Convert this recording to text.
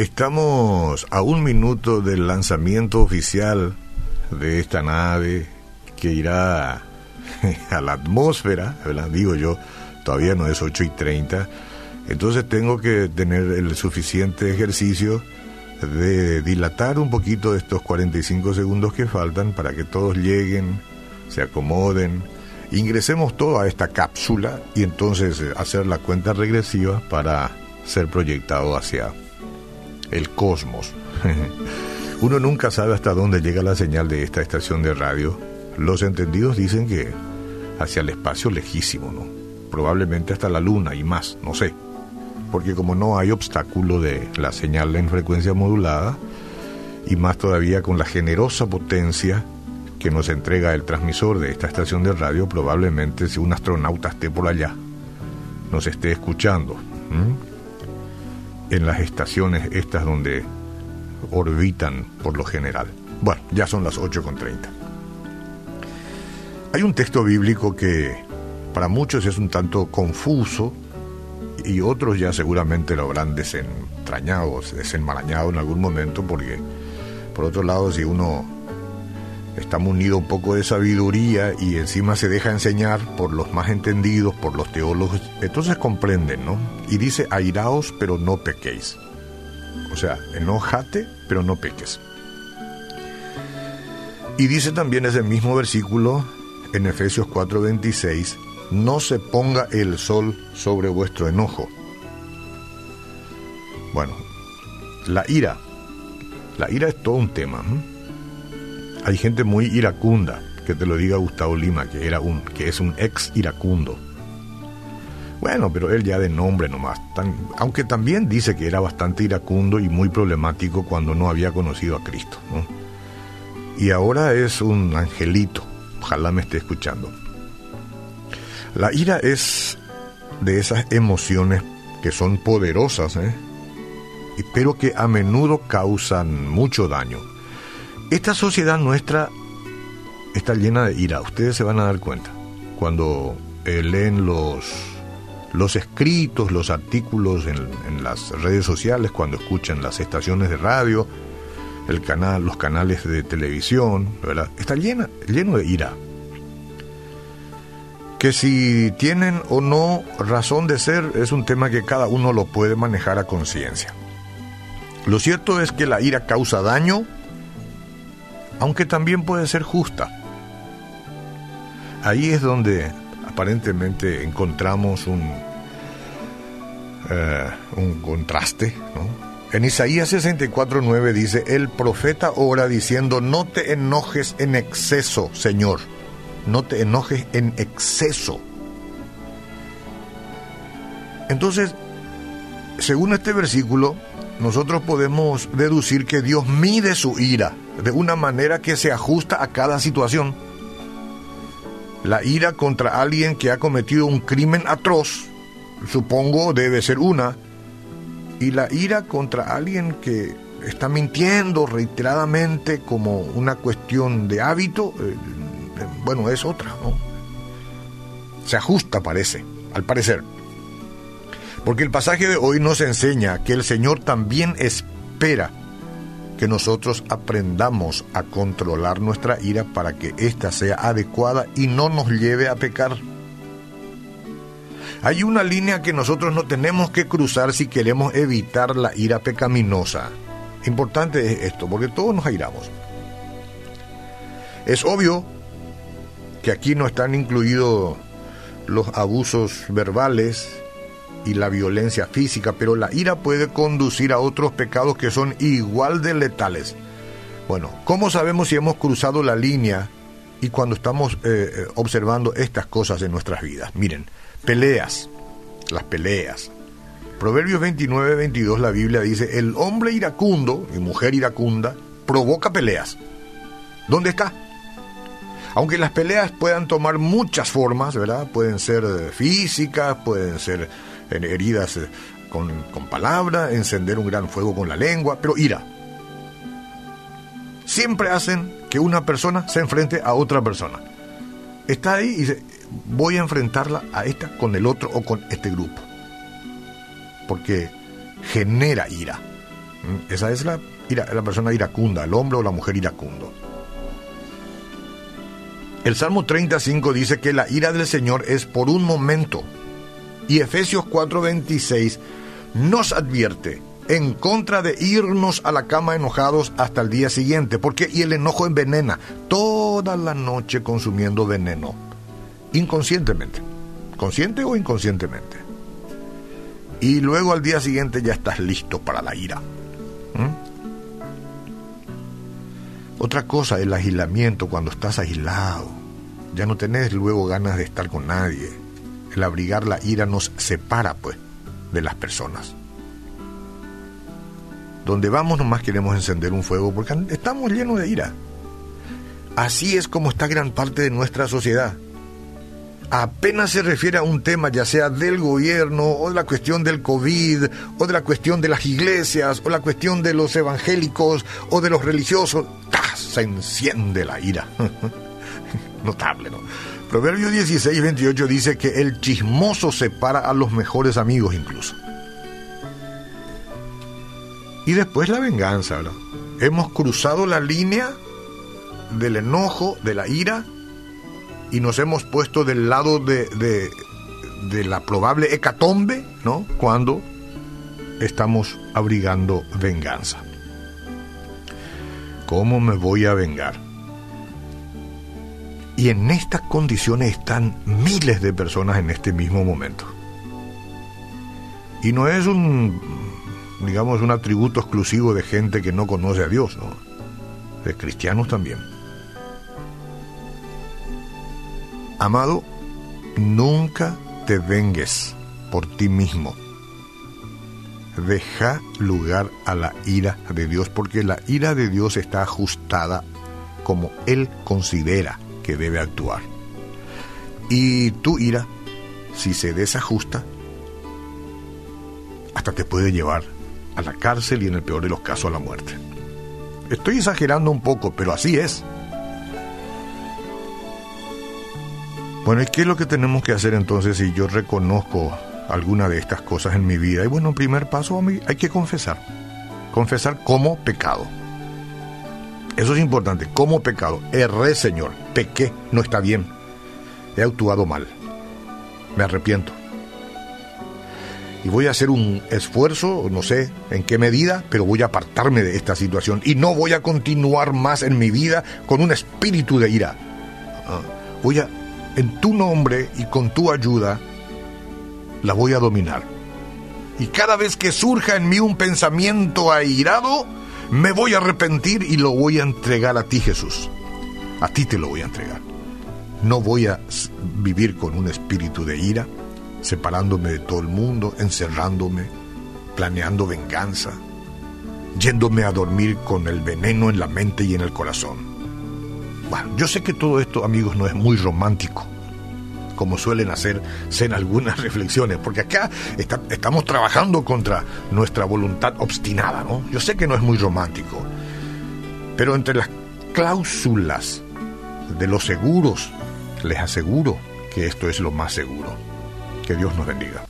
Estamos a un minuto del lanzamiento oficial de esta nave que irá a la atmósfera, digo yo, todavía no es 8 y 30, entonces tengo que tener el suficiente ejercicio de dilatar un poquito estos 45 segundos que faltan para que todos lleguen, se acomoden, ingresemos todo a esta cápsula y entonces hacer la cuenta regresiva para ser proyectado hacia el cosmos. Uno nunca sabe hasta dónde llega la señal de esta estación de radio. Los entendidos dicen que hacia el espacio lejísimo, ¿no? Probablemente hasta la luna y más, no sé. Porque como no hay obstáculo de la señal en frecuencia modulada, y más todavía con la generosa potencia que nos entrega el transmisor de esta estación de radio, probablemente si un astronauta esté por allá, nos esté escuchando en las estaciones estas donde orbitan por lo general. Bueno, ya son las 8.30. Hay un texto bíblico que para muchos es un tanto confuso y otros ya seguramente lo habrán desentrañado, desenmarañado en algún momento porque por otro lado si uno está munido un poco de sabiduría y encima se deja enseñar por los más entendidos, por los teólogos, entonces comprenden, ¿no? Y dice, airaos, pero no pequéis. O sea, enojate, pero no peques. Y dice también ese mismo versículo en Efesios 4:26, no se ponga el sol sobre vuestro enojo. Bueno, la ira, la ira es todo un tema. Hay gente muy iracunda, que te lo diga Gustavo Lima, que, era un, que es un ex iracundo. Bueno, pero él ya de nombre nomás. aunque también dice que era bastante iracundo y muy problemático cuando no había conocido a Cristo. Y ahora es un angelito. Ojalá me esté escuchando. La ira es de esas emociones que son poderosas, ¿eh? pero que a menudo causan mucho daño. Esta sociedad nuestra está llena de ira, ustedes se van a dar cuenta. Cuando eh, leen los, los escritos, los artículos en, las redes sociales, cuando escuchan las estaciones de radio, el canal, los canales de televisión, ¿verdad? Está llena, lleno de ira. Que si tienen o no razón de ser es un tema que cada uno lo puede manejar a conciencia. Lo cierto es que la ira causa daño, aunque también puede ser justa. Ahí es donde aparentemente encontramos un, eh, un contraste. En Isaías 64.9 dice, el profeta ora diciendo, no te enojes en exceso, Señor, no te enojes en exceso. Entonces, según este versículo, nosotros podemos deducir que Dios mide su ira de una manera que se ajusta a cada situación. La ira contra alguien que ha cometido un crimen atroz, supongo, debe ser una. Y la ira contra alguien que está mintiendo reiteradamente como una cuestión de hábito, eh, bueno, es otra, ¿no? Se ajusta, parece, al parecer. Porque el pasaje de hoy nos enseña que el Señor también espera que nosotros aprendamos a controlar nuestra ira para que ésta sea adecuada y no nos lleve a pecar. Hay una línea que nosotros no tenemos que cruzar si queremos evitar la ira pecaminosa. Importante es esto, porque todos nos airamos. Es obvio que aquí no están incluidos los abusos verbales, y la violencia física, pero la ira puede conducir a otros pecados que son igual de letales. Bueno, ¿cómo sabemos si hemos cruzado la línea y cuando estamos eh, eh, observando estas cosas en nuestras vidas? Miren, peleas, las peleas. Proverbios 29, 22, la Biblia dice, el hombre iracundo y mujer iracunda provoca peleas. ¿Dónde está? Aunque las peleas puedan tomar muchas formas, ¿verdad? Pueden ser eh, físicas, pueden ser heridas con, con palabra, encender un gran fuego con la lengua, pero ira. Siempre hacen que una persona se enfrente a otra persona. Está ahí y dice, voy a enfrentarla a esta con el otro o con este grupo. Porque genera ira. ¿Mm? Esa es la, ira, la persona iracunda, el hombre o la mujer iracundo. El Salmo 35 dice que la ira del Señor es por un momento. Y Efesios 4:26 nos advierte en contra de irnos a la cama enojados hasta el día siguiente, porque y el enojo envenena toda la noche consumiendo veneno, inconscientemente, consciente o inconscientemente. Y luego al día siguiente ya estás listo para la ira. ¿Mm? Otra cosa, el aislamiento, cuando estás aislado. Ya no tenés luego ganas de estar con nadie. El abrigar la ira nos separa, pues, de las personas. Donde vamos nomás queremos encender un fuego porque estamos llenos de ira. Así es como está gran parte de nuestra sociedad apenas se refiere a un tema, ya sea del gobierno, o de la cuestión del COVID, o de la cuestión de las iglesias, o la cuestión de los evangélicos, o de los religiosos, se enciende la ira. Notable, ¿no? Proverbio 16, 28 dice que el chismoso separa a los mejores amigos incluso. Y después la venganza, ¿verdad? Hemos cruzado la línea del enojo, de la ira, y nos hemos puesto del lado de, de, la probable hecatombe, ¿no? Cuando estamos abrigando venganza. ¿Cómo me voy a vengar? Y en estas condiciones están miles de personas en este mismo momento. Y no es un, digamos, un atributo exclusivo de gente que no conoce a Dios, ¿no? De cristianos también. Amado, nunca te vengues por ti mismo. Deja lugar a la ira de Dios, porque la ira de Dios está ajustada como Él considera que debe actuar. Y tu ira, si se desajusta, hasta te puede llevar a la cárcel y en el peor de los casos a la muerte. Estoy exagerando un poco, pero así es. Bueno, ¿y qué es lo que tenemos que hacer entonces si yo reconozco alguna de estas cosas en mi vida? Y bueno, en primer paso hay que confesar. Confesar como pecado. Eso es importante, como pecado. Erré, Señor, pequé, no está bien. He actuado mal. Me arrepiento. Y voy a hacer un esfuerzo, no sé en qué medida, pero voy a apartarme de esta situación. Y no voy a continuar más en mi vida con un espíritu de ira. Ah, voy a en tu nombre y con tu ayuda, la voy a dominar. Y cada vez que surja en mí un pensamiento airado, me voy a arrepentir y lo voy a entregar a ti, Jesús. A ti te lo voy a entregar. No voy a vivir con un espíritu de ira, separándome de todo el mundo, encerrándome, planeando venganza, yéndome a dormir con el veneno en la mente y en el corazón. Bueno, yo sé que todo esto, amigos, no es muy romántico, como suelen hacerse en algunas reflexiones, porque acá estamos trabajando contra nuestra voluntad obstinada, ¿no? Yo sé que no es muy romántico, pero entre las cláusulas de los seguros, les aseguro que esto es lo más seguro. Que Dios nos bendiga.